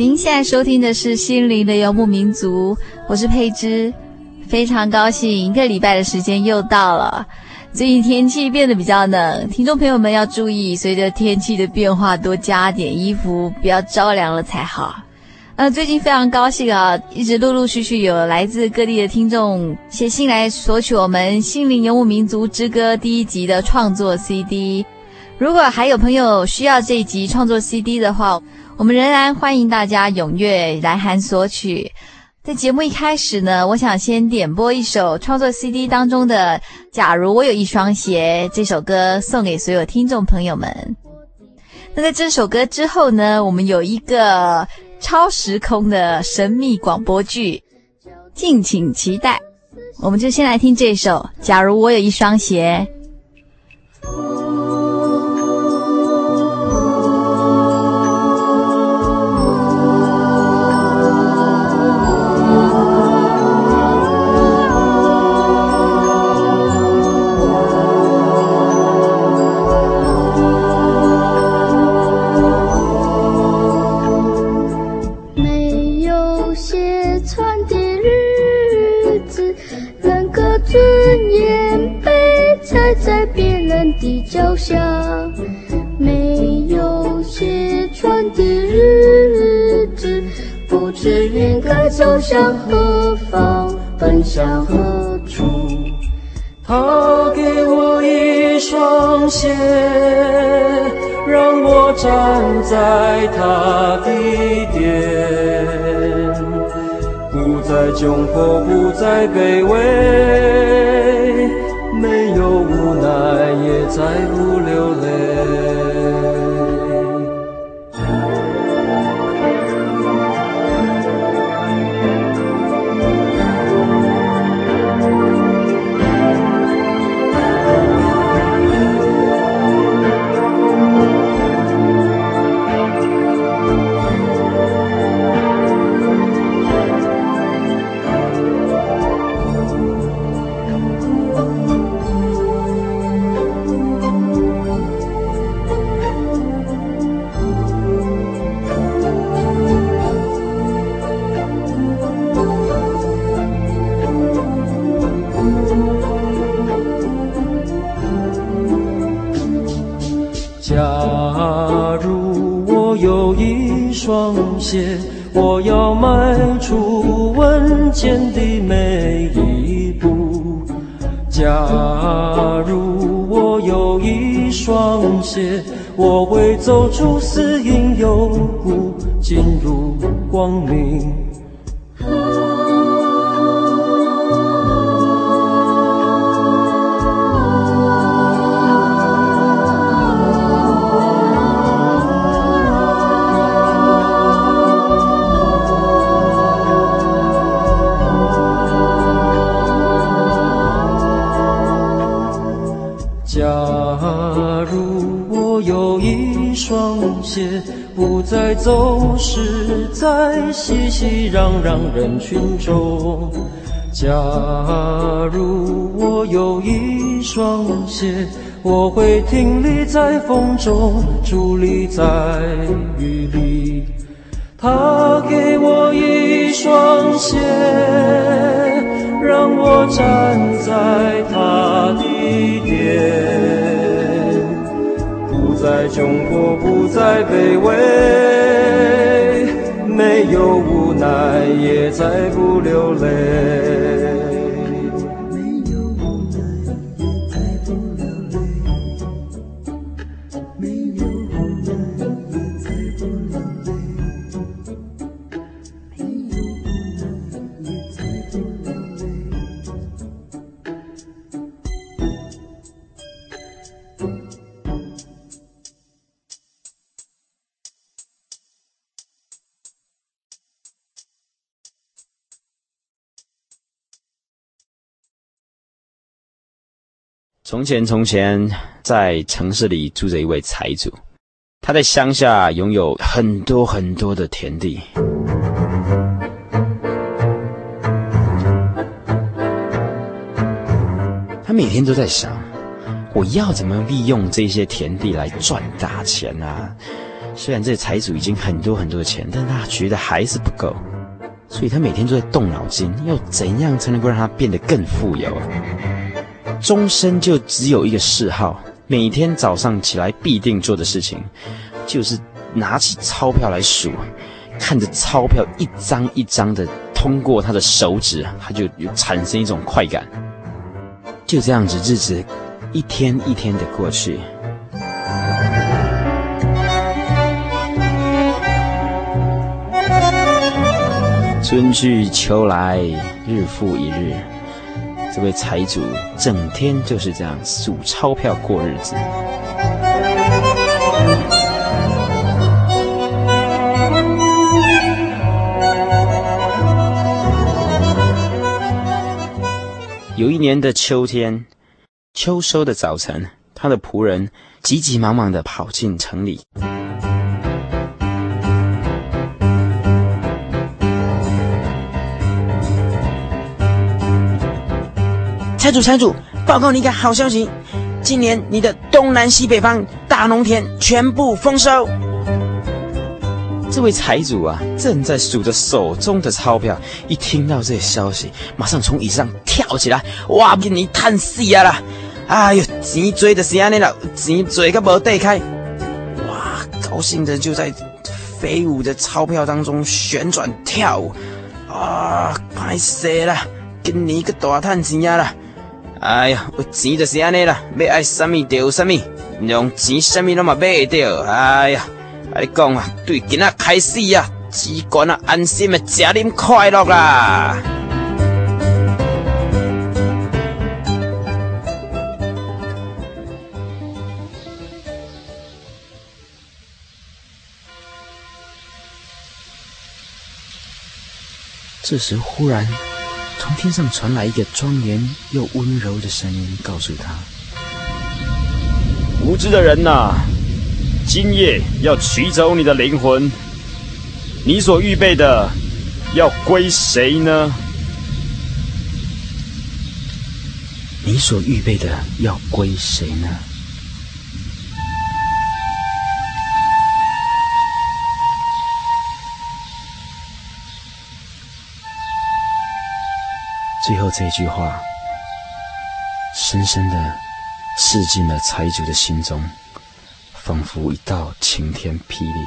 您现在收听的是《心灵的游牧民族》，我是佩芝，非常高兴一个礼拜的时间又到了。最近天气变得比较冷，听众朋友们要注意，随着天气的变化，多加点衣服，不要着凉了才好。呃，最近非常高兴啊，一直陆陆续续有来自各地的听众写信来索取我们《心灵游牧民族之歌》第一集的创作 CD。如果还有朋友需要这一集创作 CD 的话，我们仍然欢迎大家踊跃来函索取。在节目一开始呢，我想先点播一首创作 CD 当中的《假如我有一双鞋》这首歌，送给所有听众朋友们。那在这首歌之后呢，我们有一个超时空的神秘广播剧，敬请期待。我们就先来听这首《假如我有一双鞋》。向何方，奔向何处。他给我一双鞋，让我站在他的殿，不再窘迫，不再卑微。没有无奈，也再不我要迈出稳健的每一步。假如我有一双鞋，我会走出死荫幽谷，进入光明。熙熙攘攘人群中。假如我有一双鞋，我会挺立在风中，伫立在雨里。他给我一双鞋，让我站在他的殿，不再窘迫，不再卑微，没有无奈，也再不流泪。从前，从前，在城市里住着一位财主，他在乡下拥有很多很多的田地。他每天都在想，我要怎么利用这些田地来赚大钱啊？虽然这财主已经很多很多的钱，但他觉得还是不够，所以他每天都在动脑筋，要怎样才能够让他变得更富有？终身就只有一个嗜好，每天早上起来必定做的事情，就是拿起钞票来数，看着钞票一张一张的通过他的手指，他就有产生一种快感。就这样子，日子一天一天的过去，春去秋来，日复一日。这位财主整天就是这样数钞票过日子。有一年的秋天，秋收的早晨，他的仆人急急忙忙的跑进城里。财主，财主，报告你一个好消息，今年你的东南西北方大农田全部丰收。这位财主啊，正在数着手中的钞票，一听到这消息，马上从椅子上跳起来，哇，给你叹死啊啦！哎呦，钱多的是安尼了，钱多个无地开，哇，高兴的就在飞舞的钞票当中旋转跳舞，啊，歹势啦，今年个大叹钱呀啦！哎呀，有钱就是安尼啦，要爱什么就有什么，用钱什么拢嘛买得到。哎呀，你讲啊，对今仔开始啊，只管啊安心的吃啉快乐啦。这时忽然。从天上传来一个庄严又温柔的声音，告诉他：“无知的人呐，今夜要取走你的灵魂，你所预备的要归谁呢？你所预备的要归谁呢？”最后这一句话，深深的刺进了财主的心中，仿佛一道晴天霹雳。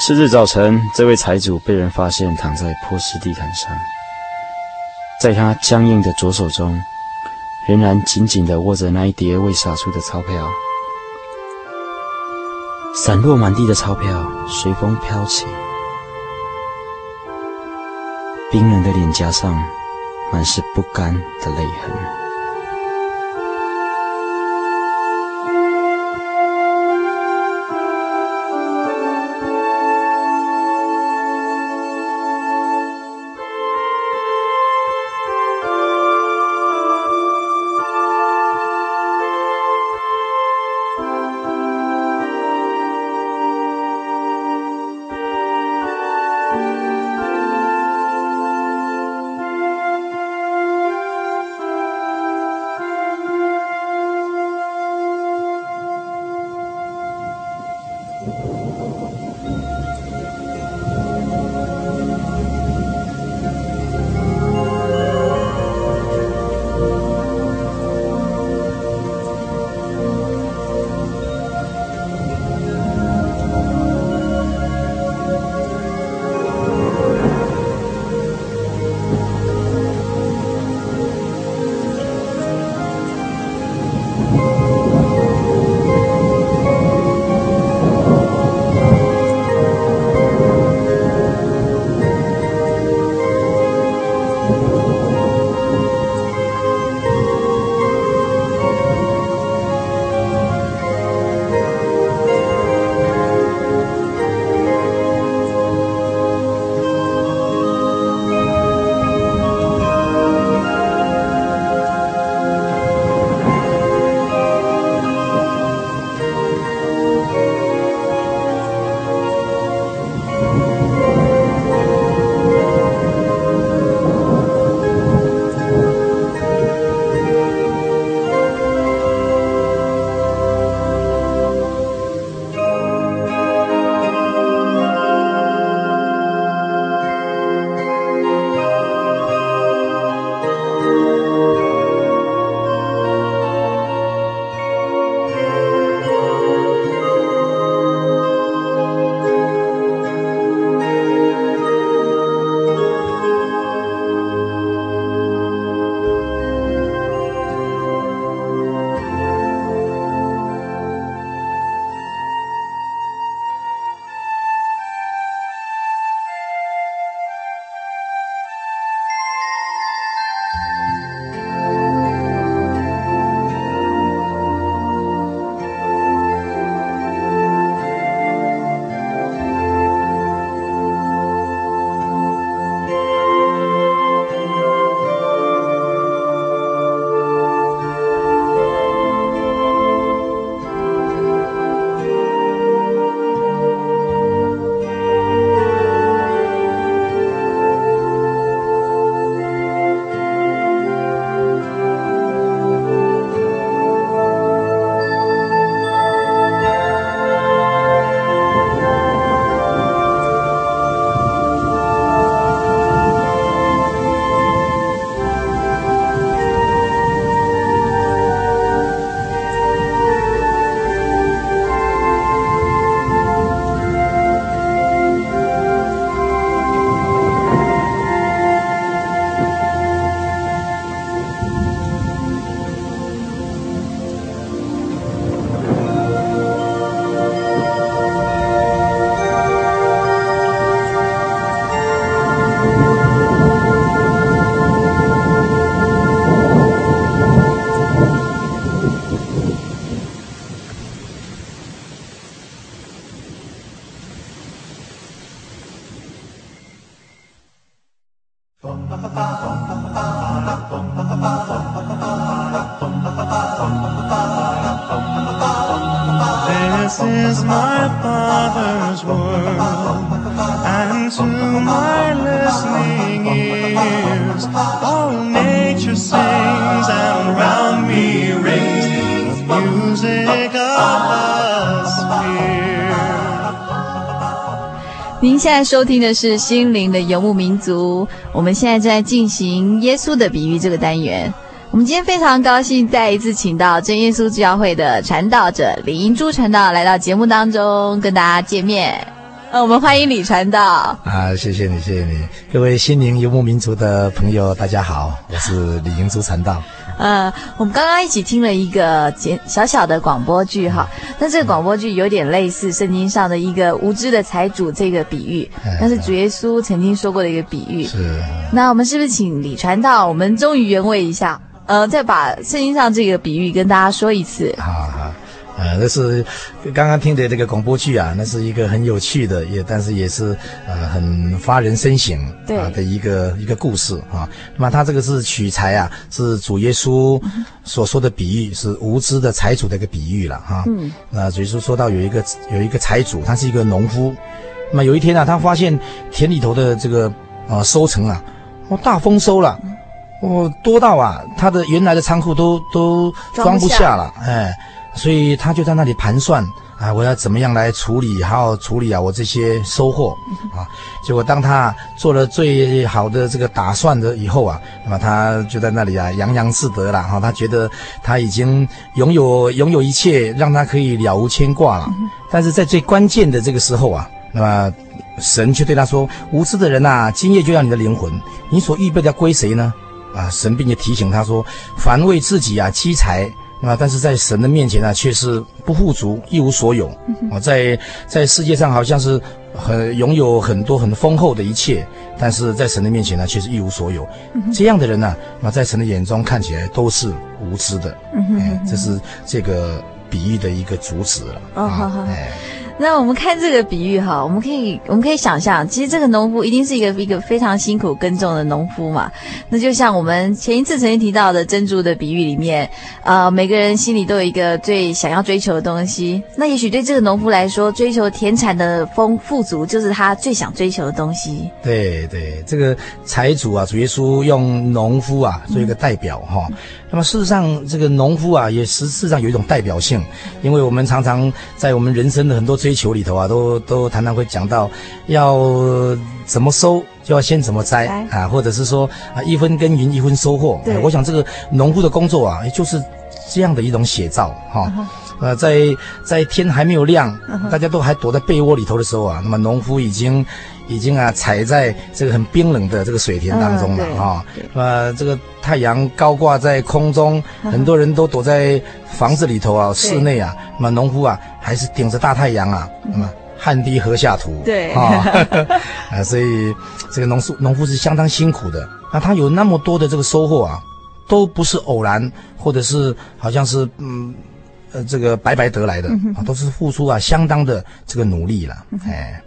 次日早晨，这位财主被人发现躺在坡斯地毯上，在他僵硬的左手中，仍然紧紧地握着那一叠未撒出的钞票，散落满地的钞票随风飘起。冰冷的脸颊上满是不甘的泪痕。在收听的是《心灵的游牧民族》，我们现在正在进行耶稣的比喻这个单元。我们今天非常高兴再一次请到真耶稣教会的传道者李英珠传道来到节目当中跟大家见面。呃，我们欢迎李传道。啊，谢谢你，谢谢你，各位心灵游牧民族的朋友，大家好，我是李英珠传道。呃，我们刚刚一起听了一个简小小的广播剧哈，那这个广播剧有点类似圣经上的一个无知的财主这个比喻，那是主耶稣曾经说过的一个比喻。是。那我们是不是请李传道，我们忠于原味一下？呃，再把圣经上这个比喻跟大家说一次。好好，呃，那是刚刚听的这个广播剧啊，那是一个很有趣的，也但是也是呃很发人深省啊的一个一个故事啊。那么他这个是取材啊，是主耶稣所说的比喻，是无知的财主的一个比喻了哈。嗯。那主耶稣说到有一个有一个财主，他是一个农夫。那么有一天啊，他发现田里头的这个呃收成啊，哦大丰收了。哦，多到啊，他的原来的仓库都都装不下了，哎，所以他就在那里盘算啊，我要怎么样来处理，还要处理啊我这些收获啊。结果当他做了最好的这个打算的以后啊，那么他就在那里啊洋洋自得了哈，他觉得他已经拥有拥有一切，让他可以了无牵挂了。但是在最关键的这个时候啊，那么神却对他说：“无知的人呐，今夜就要你的灵魂，你所预备的归谁呢？”啊，神并且提醒他说：“凡为自己啊积财啊，但是在神的面前呢、啊，却是不富足，一无所有。啊，在在世界上好像是很拥有很多很丰厚的一切，但是在神的面前呢，却是一无所有。这样的人呢、啊，那在神的眼中看起来都是无知的。哎，这是这个比喻的一个主旨了。啊，哎。”那我们看这个比喻哈，我们可以我们可以想象，其实这个农夫一定是一个一个非常辛苦耕种的农夫嘛。那就像我们前一次曾经提到的珍珠的比喻里面，呃，每个人心里都有一个最想要追求的东西。那也许对这个农夫来说，追求田产的丰富足就是他最想追求的东西。对对，这个财主啊，主耶稣用农夫啊做一个代表哈。那么事实上，这个农夫啊，也实事实上有一种代表性，因为我们常常在我们人生的很多追求里头啊，都都常常会讲到，要怎么收就要先怎么栽啊，或者是说啊，一分耕耘一分收获。对，我想这个农夫的工作啊，就是这样的一种写照哈。呃，在在天还没有亮，大家都还躲在被窝里头的时候啊，那么农夫已经。已经啊，踩在这个很冰冷的这个水田当中了啊。呃，这个太阳高挂在空中，很多人都躲在房子里头啊，室内啊。那么农夫啊，还是顶着大太阳啊，那么汗滴禾下土。对啊，啊，所以这个农夫农夫是相当辛苦的。那他有那么多的这个收获啊，都不是偶然，或者是好像是嗯呃这个白白得来的啊，都是付出啊相当的这个努力了，哎。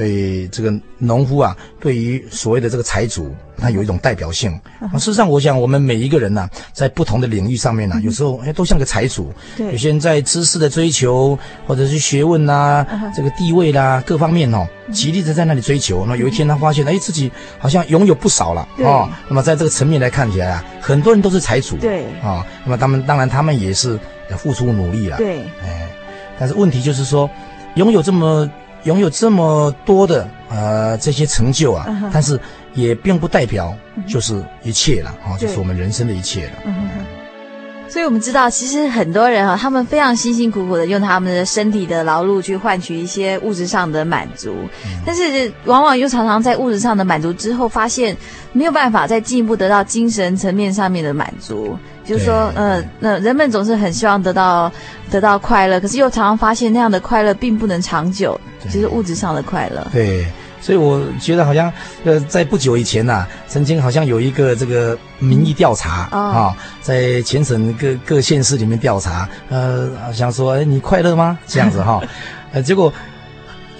所以这个农夫啊，对于所谓的这个财主，他有一种代表性。啊，事实上，我想我们每一个人呐，在不同的领域上面呢，有时候哎，都像个财主。对。有些人在知识的追求，或者是学问呐，这个地位啦，各方面哦，极力的在那里追求。那有一天他发现，哎，自己好像拥有不少了啊。那么在这个层面来看起来啊，很多人都是财主。对。啊，那么他们当然他们也是要付出努力了。对。哎，但是问题就是说，拥有这么。拥有这么多的呃这些成就啊，uh. 但是也并不代表就是一切了啊，uh. 就是我们人生的一切了。Uh. 所以我们知道，其实很多人啊，他们非常辛辛苦苦的用他们的身体的劳碌去换取一些物质上的满足，uh. 但是往往又常常在物质上的满足之后，发现没有办法再进一步得到精神层面上面的满足。就是说，呃，那人们总是很希望得到得到快乐，可是又常常发现那样的快乐并不能长久，就是物质上的快乐。对，所以我觉得好像，呃，在不久以前呐、啊，曾经好像有一个这个民意调查啊、在全省各各县市里面调查，呃，好像说，哎，你快乐吗？这样子哈、哦，呃，结果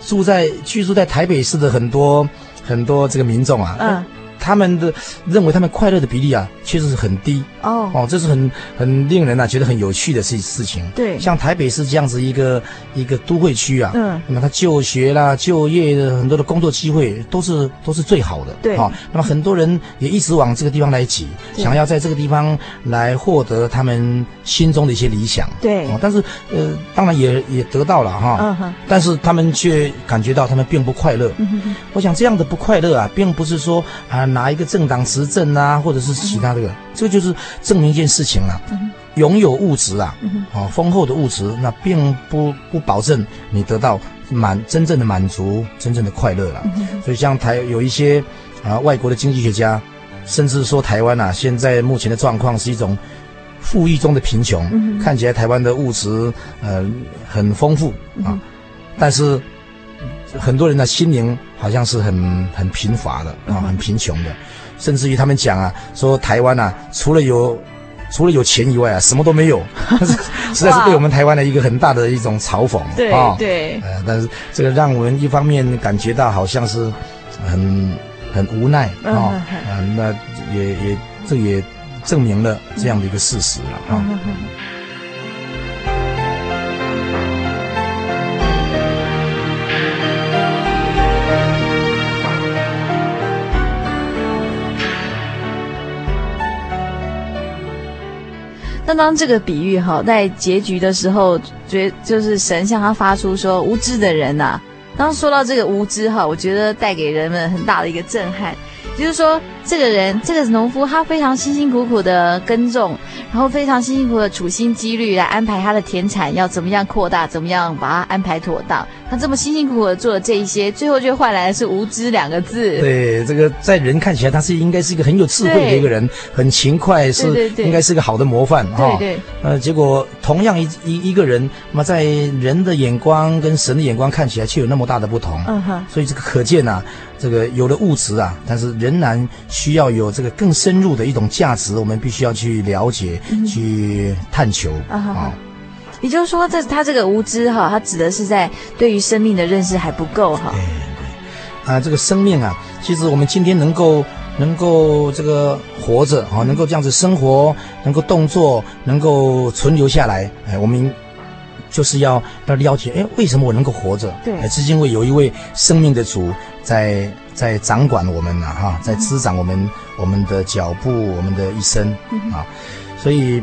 住在居住在台北市的很多很多这个民众啊。嗯他们的认为他们快乐的比例啊，确实是很低。哦。哦，这是很很令人啊觉得很有趣的事事情。对，像台北市这样子一个一个都会区啊，嗯，那么他就学啦、就业的很多的工作机会都是都是最好的。对，好、哦，那么很多人也一直往这个地方来挤，想要在这个地方来获得他们心中的一些理想。对，哦，但是呃，当然也也得到了哈，嗯哼，但是他们却感觉到他们并不快乐。嗯哼，我想这样的不快乐啊，并不是说啊哪一个政党执政啊，或者是其他这个、这个就是证明一件事情啊，嗯、拥有物质啊，嗯、哦丰厚的物质，那并不不保证你得到满真正的满足，真正的快乐了。嗯、所以像台有一些啊外国的经济学家，甚至说台湾啊现在目前的状况是一种。富裕中的贫穷，嗯、看起来台湾的物质呃很丰富啊，嗯、但是很多人的心灵好像是很很贫乏的啊，很贫穷的，甚至于他们讲啊，说台湾啊，除了有除了有钱以外啊，什么都没有，实在是对我们台湾的一个很大的一种嘲讽对啊。对，呃，但是这个让我们一方面感觉到好像是很很无奈啊，啊、嗯，那也也这也。证明了这样的一个事实了啊！那当这个比喻哈，在结局的时候，觉就是神向他发出说：“无知的人呐！”当说到这个无知哈，我觉得带给人们很大的一个震撼。就是说，这个人，这个农夫，他非常辛辛苦苦的耕种，然后非常辛辛苦苦的处心积虑来安排他的田产要怎么样扩大，怎么样把它安排妥当。他这么辛辛苦苦的做了这一些，最后却换来的是无知两个字。对，这个在人看起来，他是应该是一个很有智慧的一个人，很勤快，是应该是个好的模范哈。对对。呃，结果同样一一一个人，那么在人的眼光跟神的眼光看起来却有那么大的不同。嗯哼。所以这个可见呐，这个有了物质啊，但是仍然需要有这个更深入的一种价值，我们必须要去了解、嗯、去探求啊。哦、也就是说，这他这个无知哈，他指的是在对于生命的认识还不够哈。对对，啊，这个生命啊，其实我们今天能够能够这个活着啊，能够这样子生活，能够动作，能够存留下来，哎，我们就是要要了解，哎，为什么我能够活着？对，哎，是因为有一位生命的主在。在掌管我们呐，哈，在滋长我们我们的脚步，我们的一生啊，所以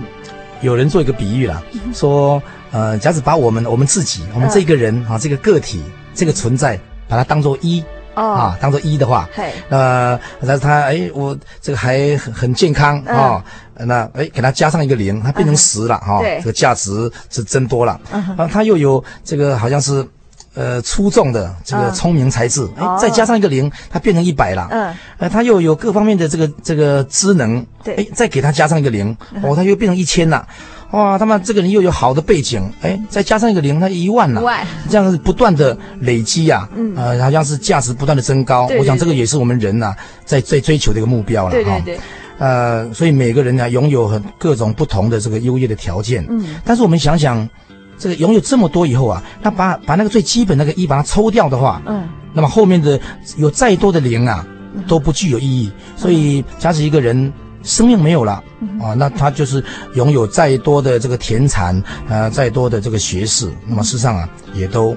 有人做一个比喻啦，说，呃，假使把我们我们自己，我们这个人啊，这个个体，这个存在，把它当做一啊，当做一的话，呃，但是他哎，我这个还很很健康啊，那哎，给他加上一个零，它变成十了哈，这个价值是增多了，啊，他又有这个好像是。呃，出众的这个聪明才智，哎、嗯，再加上一个零，它变成一百了。嗯，呃，他又有各方面的这个这个智能，对，哎，再给他加上一个零，哦，他又变成一千了。哇，他们这个人又有好的背景，哎，再加上一个零，他一万了。万，这样子不断的累积啊，嗯，呃，好像是价值不断的增高。对对对，我想这个也是我们人呐、啊，在在追求的一个目标了。对对对。呃，所以每个人呢，拥有很各种不同的这个优越的条件。嗯，但是我们想想。这个拥有这么多以后啊，那把把那个最基本那个一把它抽掉的话，嗯，那么后面的有再多的零啊，都不具有意义。所以，假使一个人生命没有了啊，那他就是拥有再多的这个田产，呃，再多的这个学识，那么事实上啊，也都。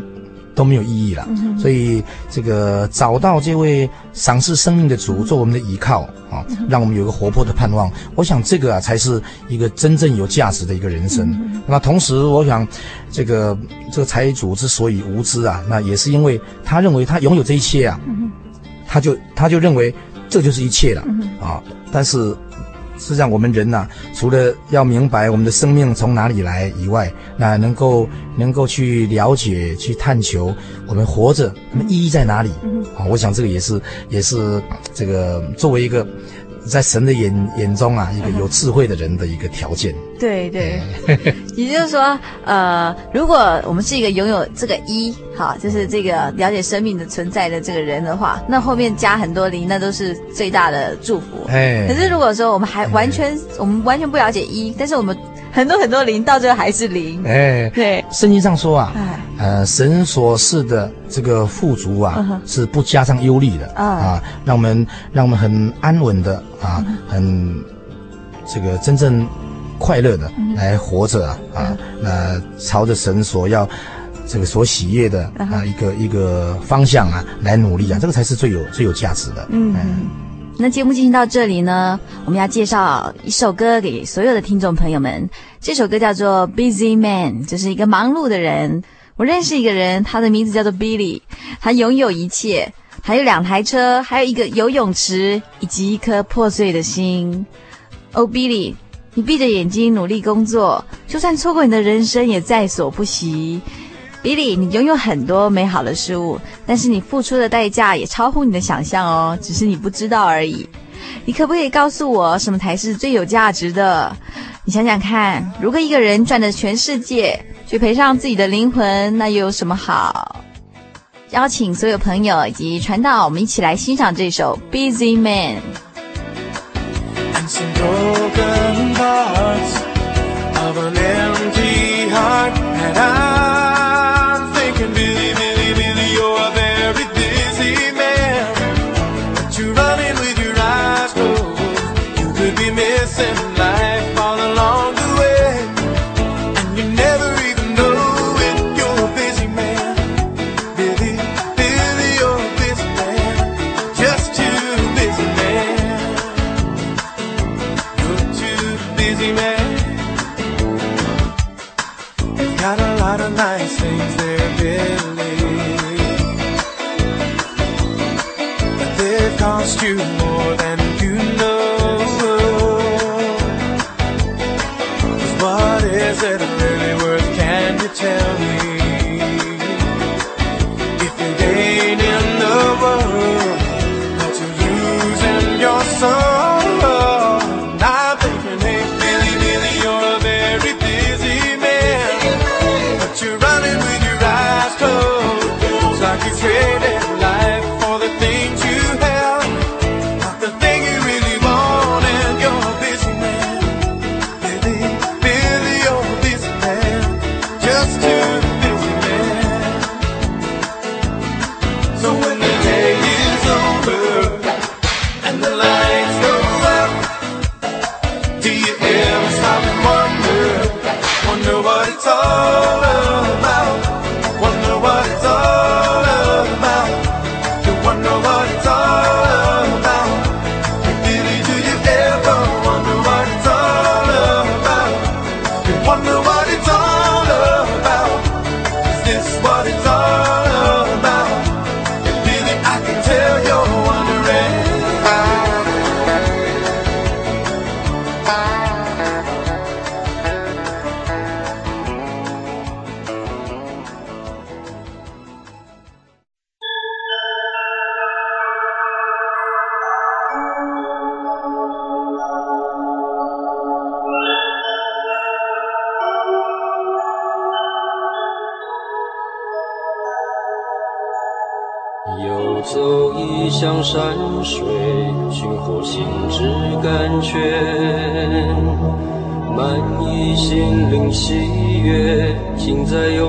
都没有意义了，所以这个找到这位赏赐生命的主做我们的依靠啊，让我们有个活泼的盼望。我想这个啊才是一个真正有价值的一个人生。那同时，我想这个这个财主之所以无知啊，那也是因为他认为他拥有这一切啊，他就他就认为这就是一切了啊，但是。实际上，我们人呐、啊，除了要明白我们的生命从哪里来以外，那能够能够去了解、去探求我们活着，那么意义在哪里？啊，我想这个也是也是这个作为一个。在神的眼眼中啊，一个有智慧的人的一个条件。对对，也就是说，呃，如果我们是一个拥有这个一，哈，就是这个了解生命的存在的这个人的话，那后面加很多零，那都是最大的祝福。哎，可是如果说我们还完全，我们完全不了解一，但是我们很多很多零，到最后还是零。哎，对，圣经上说啊，哎。呃，神所示的这个富足啊，是不加上忧虑的啊。啊，让我们让我们很安稳的啊，嗯很这个真正快乐的嗯来活着啊啊，那朝着神所要这个所喜悦的嗯啊一个一个方向啊来努力啊，这个才是最有最有价值的。嗯，那节目进行到这里呢，我们要介绍一首歌给所有的听众朋友们。这首歌叫做《Busy Man》，就是一个忙碌的人。我认识一个人，他的名字叫做 Billy，他拥有一切，还有两台车，还有一个游泳池，以及一颗破碎的心。哦，Billy，你闭着眼睛努力工作，就算错过你的人生也在所不惜。Billy，你拥有很多美好的事物，但是你付出的代价也超乎你的想象哦，只是你不知道而已。你可不可以告诉我，什么才是最有价值的？你想想看，如果一个人赚了全世界，却赔上自己的灵魂，那又有什么好？邀请所有朋友以及传道，我们一起来欣赏这首《Busy Man》。lost you. 山水，寻获心之甘泉，满溢心灵喜悦，尽在游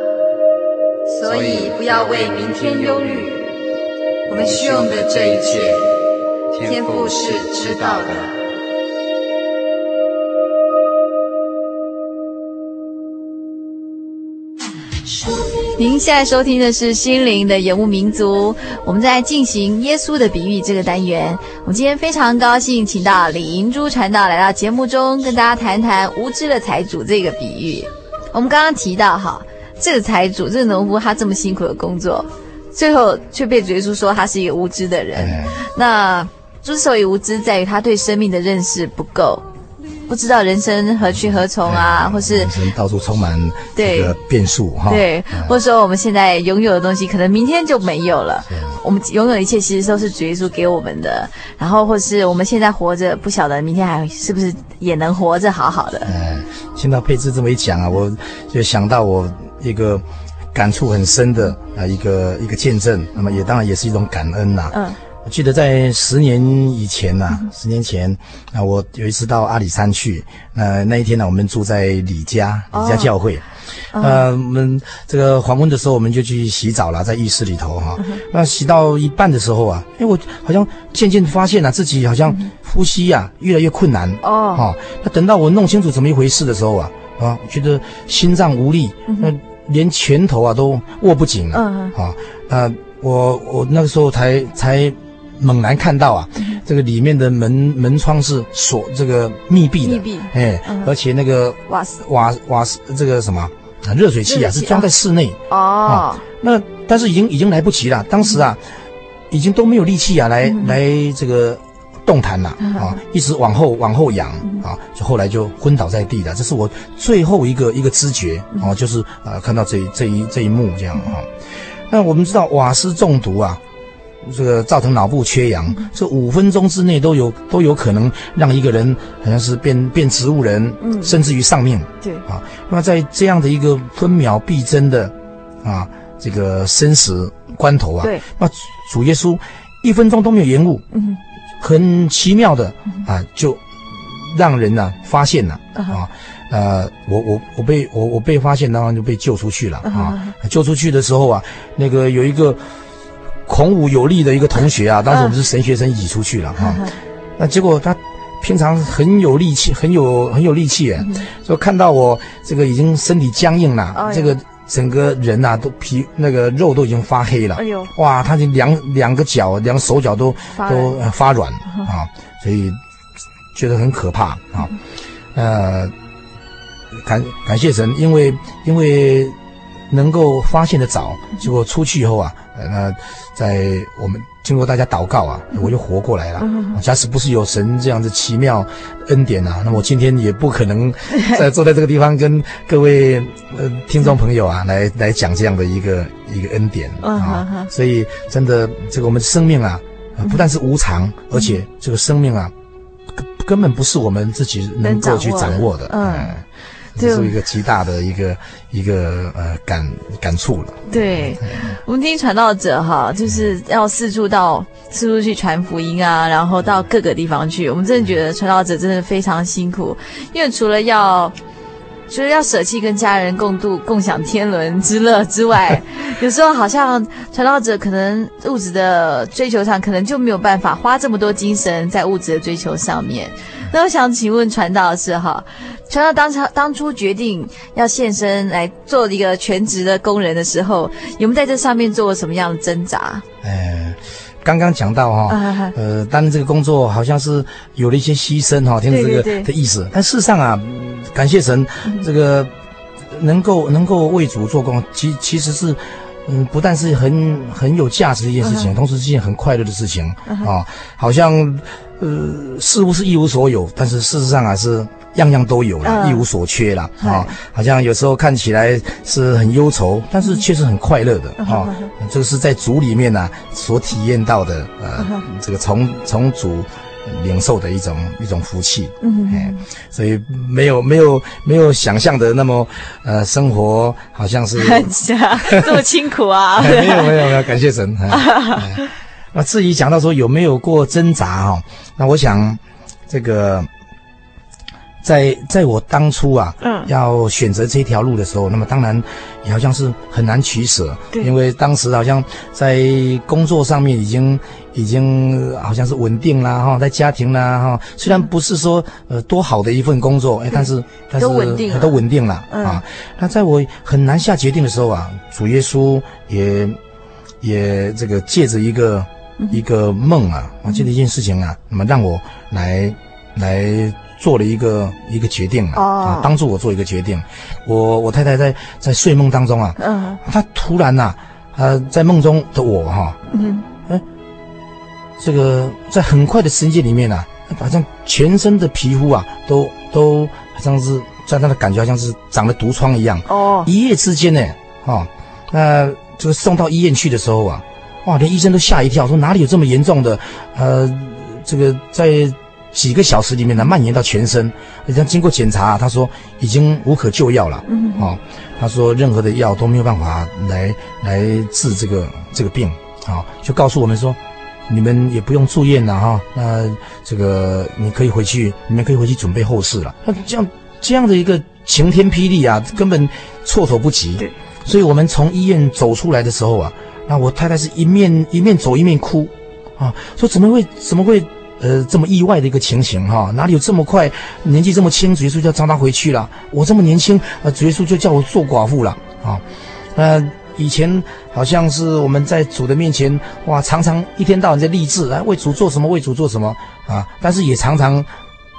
所以不要为明天忧虑。我们需用的这一切，天父是知道的。您现在收听的是《心灵的游牧民族》，我们在进行耶稣的比喻这个单元。我们今天非常高兴，请到李银珠传道来到节目中，跟大家谈谈无知的财主这个比喻。我们刚刚提到哈，这个财主，这个农夫，他这么辛苦的工作，最后却被主耶稣说他是一个无知的人。那之所以无知，在于他对生命的认识不够。不知道人生何去何从啊，或是人生到处充满这个变数哈。对，或者说我们现在拥有的东西，可能明天就没有了。我们拥有的一切，其实都是主耶稣给我们的。然后，或是我们现在活着，不晓得明天还是不是也能活着好好的。嗯，听到佩芝这么一讲啊，我就想到我一个感触很深的啊一个一个见证。那么也当然也是一种感恩呐、啊。嗯。我记得在十年以前呐、啊，十年前，啊，我有一次到阿里山去，呃，那一天呢，我们住在李家李家教会，哦、呃，我们这个黄昏的时候，我们就去洗澡了，在浴室里头哈。那洗到一半的时候啊，哎，我好像渐渐发现啊，自己好像呼吸呀、啊、越来越困难哦。哈，那等到我弄清楚怎么一回事的时候啊，啊，我觉得心脏无力，那连拳头啊都握不紧了。嗯。啊，呃，我我那个时候才才。猛然看到啊，这个里面的门门窗是锁这个密闭的，密闭，哎，而且那个瓦斯。瓦瓦斯这个什么热水器啊是装在室内。哦。那但是已经已经来不及了，当时啊已经都没有力气啊来来这个动弹了啊，一直往后往后仰啊，就后来就昏倒在地了。这是我最后一个一个知觉啊，就是啊看到这这一这一幕这样啊。那我们知道瓦斯中毒啊。这个造成脑部缺氧，这五分钟之内都有都有可能让一个人好像是变变植物人，嗯，甚至于丧命。对啊，那么在这样的一个分秒必争的啊这个生死关头啊，对，那主耶稣一分钟都没有延误，嗯，很奇妙的啊，就让人呢、啊、发现了啊，呃，我我我被我我被发现，当然就被救出去了啊，救出去的时候啊，那个有一个。孔武有力的一个同学啊，当时我们是神学生一起出去了啊，那结果他平常很有力气，很有很有力气哎，说看到我这个已经身体僵硬了，这个整个人呐都皮那个肉都已经发黑了，哎呦，哇，他的两两个脚两个手脚都都发软啊，所以觉得很可怕啊，呃，感感谢神，因为因为能够发现的早，结果出去以后啊。那在我们经过大家祷告啊，我就活过来了。假使不是有神这样子奇妙恩典啊，那么我今天也不可能 在坐在这个地方跟 各位呃听众朋友啊来来讲这样的一个一个恩典啊。所以真的，这个我们生命啊，不但是无常，而且这个生命啊，根根本不是我们自己能够去掌握的。嗯。这是一个极大的一个一个呃感感触了。对，我们听传道者哈，就是要四处到四处去传福音啊，然后到各个地方去。我们真的觉得传道者真的非常辛苦，因为除了要除了要舍弃跟家人共度共享天伦之乐之外，有时候好像传道者可能物质的追求上，可能就没有办法花这么多精神在物质的追求上面。那我想请问传道士哈，传道当初当初决定要献身来做一个全职的工人的时候，有没有在这上面做过什么样的挣扎？呃，刚刚讲到哈、哦，呃，当然这个工作好像是有了一些牺牲哈，听着这个的意思。但事实上啊，感谢神，这个能够能够为主做工，其其实是。嗯，不但是很很有价值的一件事情，uh -huh. 同时是一件很快乐的事情啊、uh。好像呃，似乎是一无所有，但是事实上啊是样样都有了，uh. 一无所缺了啊、哦。好像有时候看起来是很忧愁，但是却是很快乐的啊。这、uh、个是在主里面呢、啊、所体验到的呃，uh. 这个从从主。领受的一种一种福气，嗯，哎，所以没有没有没有想象的那么，呃，生活好像是 这么辛苦啊？没有没有没有，感谢神。那至于讲到说有没有过挣扎哈，那我想这个。在在我当初啊，嗯，要选择这条路的时候，那么当然也好像是很难取舍，对，因为当时好像在工作上面已经已经好像是稳定啦哈，在家庭啦哈，虽然不是说呃多好的一份工作，哎，但是但是都稳定都稳定了、嗯、啊。那在我很难下决定的时候啊，主耶稣也也这个借着一个、嗯、一个梦啊，我，借着一件事情啊，那么让我来来。做了一个一个决定啊，oh. 啊，帮助我做一个决定。我我太太在在睡梦当中啊，嗯、uh.，她突然呐、啊，呃，在梦中的我哈，嗯，哎，这个在很快的时间里面呢、啊，好像全身的皮肤啊，都都好像是在她的感觉好像是长了毒疮一样。哦、oh.，一夜之间呢，啊，那这个送到医院去的时候啊，哇，连医生都吓一跳，说哪里有这么严重的？呃，这个在。几个小时里面呢，蔓延到全身。人家经过检查，他说已经无可救药了。嗯，哦，他说任何的药都没有办法来来治这个这个病。啊、哦，就告诉我们说，你们也不用住院了哈、哦。那这个你可以回去，你们可以回去准备后事了。那这样这样的一个晴天霹雳啊，根本措手不及。对，所以我们从医院走出来的时候啊，那我太太是一面一面走一面哭，啊，说怎么会怎么会？呃，这么意外的一个情形哈，哪里有这么快？年纪这么轻，主耶稣就要召他回去了。我这么年轻，呃，主耶稣就叫我做寡妇了啊。呃，以前好像是我们在主的面前，哇，常常一天到晚在立志，来为主做什么，为主做什么啊。但是也常常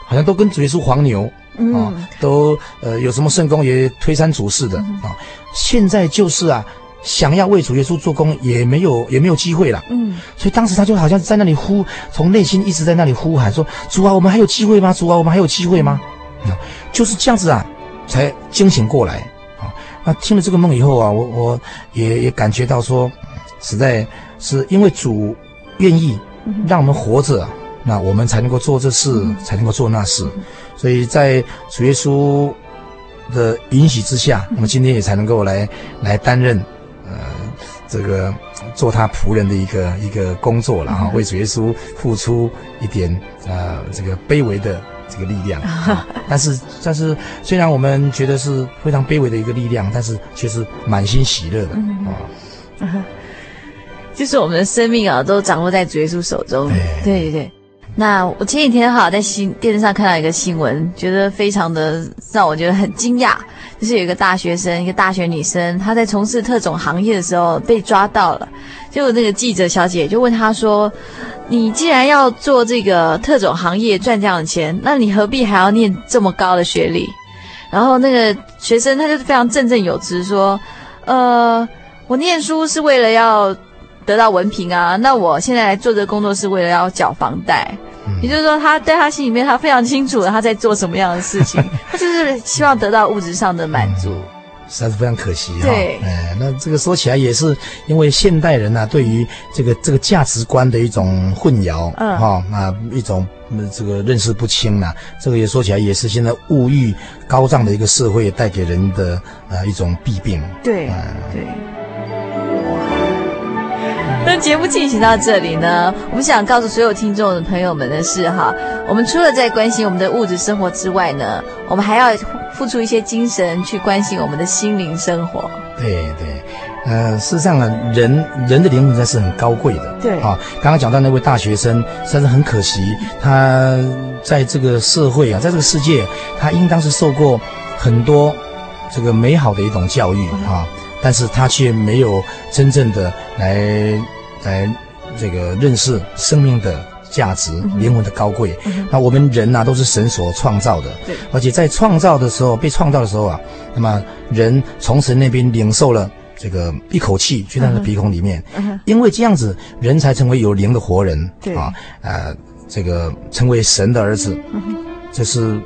好像都跟主耶稣黄牛啊，都呃有什么圣工也推三阻四的啊。现在就是啊。想要为主耶稣做工也没有也没有机会了，嗯，所以当时他就好像在那里呼，从内心一直在那里呼喊说：“主啊，我们还有机会吗？主啊，我们还有机会吗？”嗯，就是这样子啊，才惊醒过来啊。那听了这个梦以后啊，我我也也感觉到说，实在是因为主愿意让我们活着，那我们才能够做这事，才能够做那事。所以在主耶稣的允许之下，我们今天也才能够来来担任。这个做他仆人的一个一个工作了哈，为主耶稣付出一点呃这个卑微的这个力量，但是但是虽然我们觉得是非常卑微的一个力量，但是却是满心喜乐的啊，就是我们的生命啊都掌握在主耶稣手中，对对对。那我前几天哈在新电视上看到一个新闻，觉得非常的让我觉得很惊讶。就是有一个大学生，一个大学女生，她在从事特种行业的时候被抓到了。结果那个记者小姐就问她说：“你既然要做这个特种行业赚这样的钱，那你何必还要念这么高的学历？”然后那个学生他就非常振振有词说：“呃，我念书是为了要。”得到文凭啊，那我现在来做这个工作是为了要缴房贷，嗯，也就是说，他在他心里面，他非常清楚他在做什么样的事情，他就是希望得到物质上的满足，嗯，实在是非常可惜哈。对，哎，那这个说起来也是因为现代人啊，对于这个这个价值观的一种混淆，嗯，哈，那一种这个认识不清呐，这个也说起来也是现在物欲高涨的一个社会带给人的呃一种弊病。对，嗯，对。那节目进行到这里呢，我们想告诉所有听众的朋友们的是哈，我们除了在关心我们的物质生活之外呢，我们还要付出一些精神去关心我们的心灵生活。对对，呃，事实上呢，人人的灵魂才是很高贵的。对啊，刚刚讲到那位大学生，实在是很可惜，他在这个社会啊，在这个世界，他应当是受过很多这个美好的一种教育啊，但是他却没有真正的来来这个认识生命的价值、灵魂的高贵。那我们人呐，都是神所创造的，而且在创造的时候，被创造的时候啊，那么人从神那边领受了这个一口气，去他的鼻孔里面，因为这样子，人才成为有灵的活人，对。啊，呃，这个成为神的儿子，这是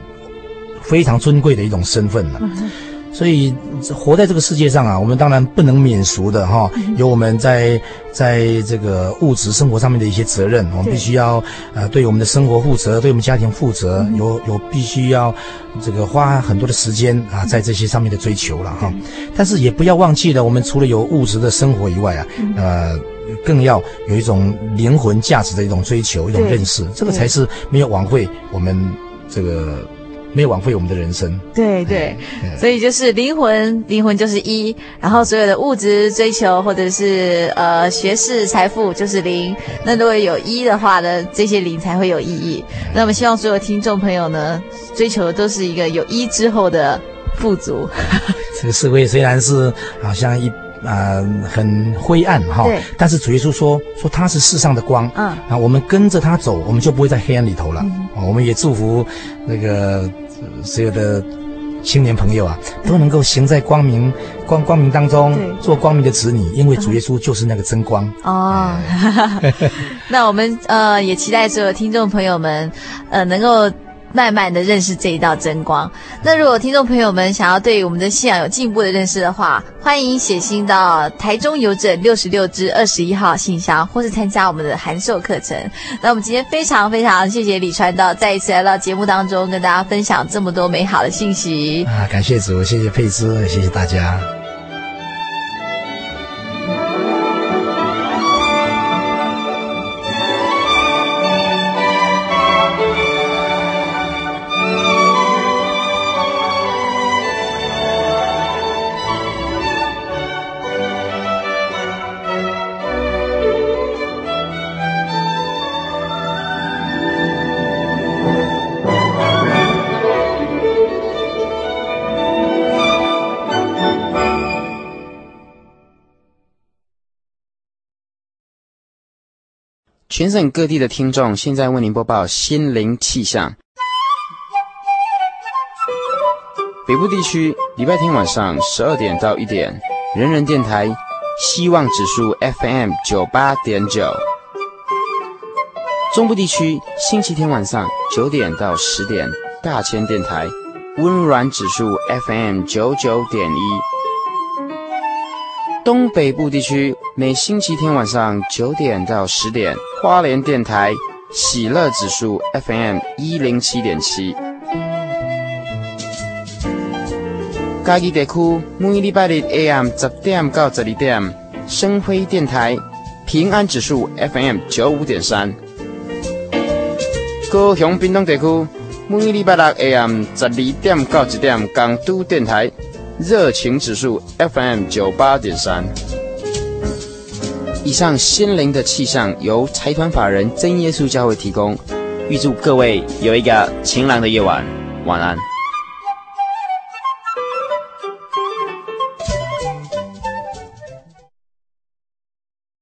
非常尊贵的一种身份了。所以活在这个世界上啊，我们当然不能免俗的哈，有我们在在这个物质生活上面的一些责任，我们必须要呃对我们的生活负责，对我们家庭负责，有有必须要这个花很多的时间啊在这些上面的追求了哈。但是也不要忘记了，我们除了有物质的生活以外啊，呃，更要有一种灵魂价值的一种追求，一种认识，这个才是没有枉费我们这个。没有枉费我们的人生。对对，所以就是灵魂，灵魂就是一，然后所有的物质追求或者是呃学识财富就是零。那如果有一的话呢，这些零才会有意义。那么希望所有听众朋友呢，追求的都是一个有一之后的富足。这个社会虽然是好像一啊、呃、很灰暗哈，但是主耶稣说说他是世上的光，嗯，啊我们跟着他走，我们就不会在黑暗里头了。嗯、我们也祝福那个。所有的青年朋友啊，都能够行在光明光光明当中，做光明的子女，因为主耶稣就是那个真光。哦，那我们呃也期待所有听众朋友们呃能够。慢慢的认识这一道真光。那如果听众朋友们想要对我们的信仰有进一步的认识的话，欢迎写信到台中邮政六十六支二十一号信箱，或是参加我们的函授课程。那我们今天非常非常谢谢李川道再一次来到节目当中，跟大家分享这么多美好的信息。啊，感谢主，谢谢佩芝，谢谢大家。全省各地的听众，现在为您播报心灵气象。北部地区礼拜天晚上十二点到一点，人人电台希望指数 FM 九八点九。中部地区星期天晚上九点到十点，大千电台温软指数 FM 九九点一。东北部地区每星期天晚上九点到十点，花莲电台喜乐指数 FM 一零七点七。嘉义地区每礼拜日 AM 十点到十二点，生辉电台平安指数 FM 九五点三。高雄屏东地区每礼拜六 AM 十二点到一点，港都电台。热情指数 FM 九八点三。以上心灵的气象由财团法人真耶稣教会提供，预祝各位有一个晴朗的夜晚，晚安。